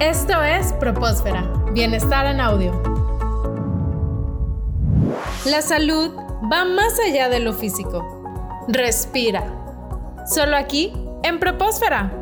Esto es Propósfera, Bienestar en Audio. La salud va más allá de lo físico. Respira. Solo aquí, en Propósfera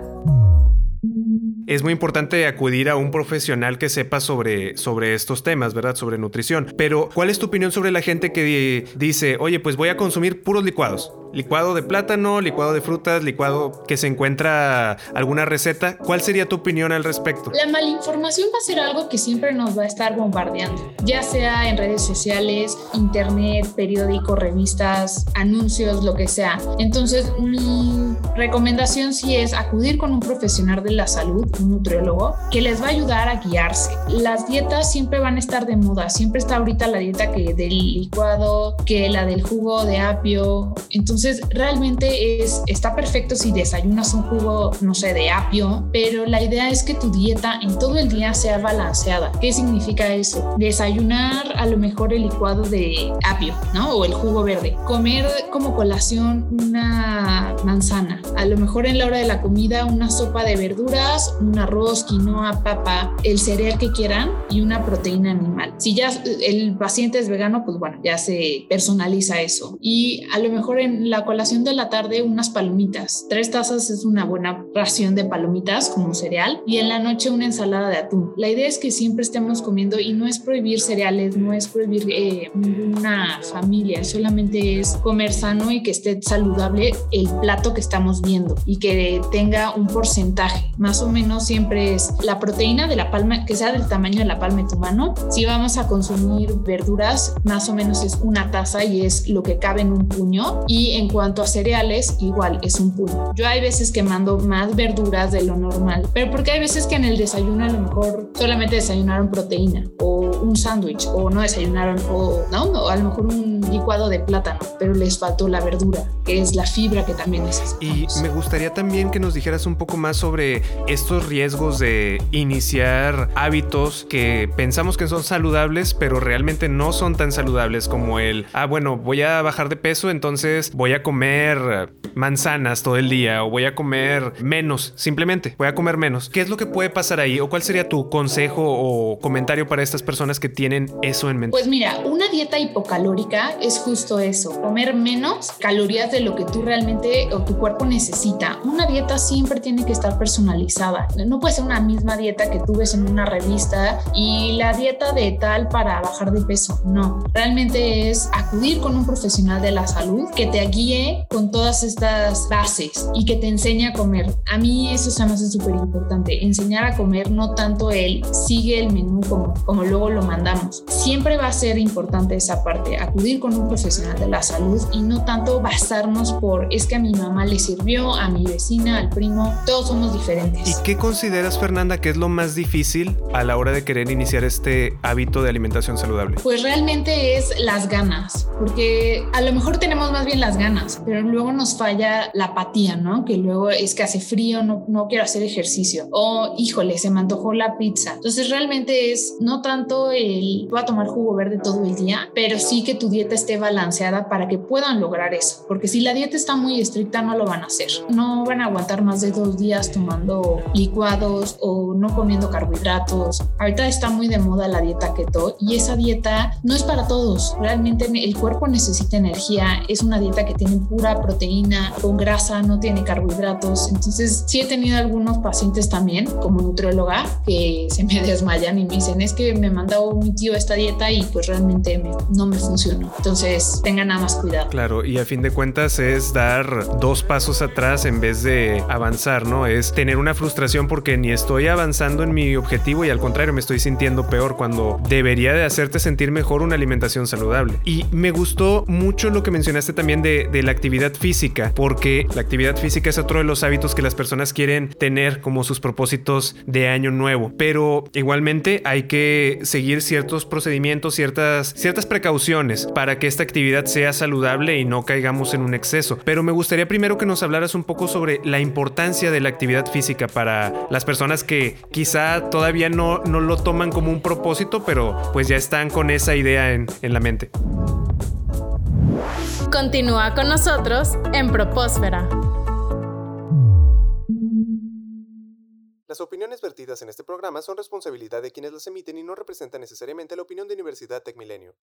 es muy importante acudir a un profesional que sepa sobre, sobre estos temas, ¿verdad? Sobre nutrición. Pero, ¿cuál es tu opinión sobre la gente que dice, oye, pues voy a consumir puros licuados? Licuado de plátano, licuado de frutas, licuado que se encuentra alguna receta. ¿Cuál sería tu opinión al respecto? La malinformación va a ser algo que siempre nos va a estar bombardeando, ya sea en redes sociales, internet, periódicos, revistas, anuncios, lo que sea. Entonces, mi recomendación sí es acudir con un profesional de la salud, un nutriólogo, que les va a ayudar a guiarse. Las dietas siempre van a estar de moda, siempre está ahorita la dieta que del licuado, que la del jugo de apio. Entonces, entonces, realmente es, está perfecto si desayunas un jugo, no sé, de apio, pero la idea es que tu dieta en todo el día sea balanceada. ¿Qué significa eso? Desayunar a lo mejor el licuado de apio, ¿no? O el jugo verde. Comer como colación una manzana. A lo mejor en la hora de la comida una sopa de verduras, un arroz, quinoa, papa, el cereal que quieran y una proteína animal. Si ya el paciente es vegano, pues bueno, ya se personaliza eso. Y a lo mejor en la la colación de la tarde unas palomitas. Tres tazas es una buena ración de palomitas como cereal y en la noche una ensalada de atún. La idea es que siempre estemos comiendo y no es prohibir cereales, no es prohibir eh, ninguna familia, solamente es comer sano y que esté saludable el plato que estamos viendo y que tenga un porcentaje. Más o menos siempre es la proteína de la palma, que sea del tamaño de la palma de tu mano. Si vamos a consumir verduras, más o menos es una taza y es lo que cabe en un puño y en cuanto a cereales, igual es un puño. Yo hay veces que mando más verduras de lo normal, pero porque hay veces que en el desayuno a lo mejor solamente desayunaron proteína o un sándwich o no desayunaron o no, a lo mejor un licuado de plátano, pero les faltó la verdura, que es la fibra que también necesitamos. Y me gustaría también que nos dijeras un poco más sobre estos riesgos de iniciar hábitos que pensamos que son saludables, pero realmente no son tan saludables como el, ah, bueno, voy a bajar de peso, entonces voy a comer manzanas todo el día o voy a comer menos, simplemente voy a comer menos. ¿Qué es lo que puede pasar ahí o cuál sería tu consejo o comentario para estas personas que tienen eso en mente? Pues mira, una dieta hipocalórica es justo eso, comer menos calorías de lo que tú realmente o tu cuerpo necesita. Una dieta siempre tiene que estar personalizada. No puede ser una misma dieta que tú ves en una revista y la dieta de tal para bajar de peso. No, realmente es acudir con un profesional de la salud que te guíe con todas estas bases y que te enseñe a comer. A mí eso se me hace súper importante, enseñar a comer, no tanto el sigue el menú como, como luego lo mandamos. Siempre va a ser importante esa parte, acudir con un profesional de la salud y no tanto basarnos por es que a mi mamá le sirvió, a mi vecina, al primo, todos somos diferentes. ¿Y qué consideras, Fernanda, que es lo más difícil a la hora de querer iniciar este hábito de alimentación saludable? Pues realmente es las ganas, porque a lo mejor tenemos más bien las ganas, pero luego nos falla la apatía, ¿no? Que luego es que hace frío, no, no quiero hacer ejercicio, o híjole, se me antojó la pizza. Entonces realmente es no tanto el voy a tomar jugo verde todo el día, pero sí que tu dieta esté balanceada para que puedan lograr eso, porque si la dieta está muy estricta no lo van a hacer, no van a aguantar más de dos días tomando licuados o no comiendo carbohidratos. Ahorita está muy de moda la dieta keto y esa dieta no es para todos, realmente el cuerpo necesita energía, es una dieta que tiene pura proteína, con grasa, no tiene carbohidratos, entonces sí he tenido algunos pacientes también como nutrióloga que se me desmayan y me dicen es que me mandó mi tío esta dieta y pues realmente no me funcionó. Entonces tengan nada más cuidado. Claro, y a fin de cuentas es dar dos pasos atrás en vez de avanzar, ¿no? Es tener una frustración porque ni estoy avanzando en mi objetivo y al contrario me estoy sintiendo peor cuando debería de hacerte sentir mejor una alimentación saludable. Y me gustó mucho lo que mencionaste también de, de la actividad física, porque la actividad física es otro de los hábitos que las personas quieren tener como sus propósitos de año nuevo, pero igualmente hay que seguir ciertos procedimientos, ciertas, ciertas precauciones para que esta actividad sea saludable y no caigamos en un exceso. Pero me gustaría primero que nos hablaras un poco sobre la importancia de la actividad física para las personas que quizá todavía no, no lo toman como un propósito, pero pues ya están con esa idea en, en la mente. Continúa con nosotros en Propósfera. Las opiniones vertidas en este programa son responsabilidad de quienes las emiten y no representan necesariamente la opinión de Universidad Tecmilenio.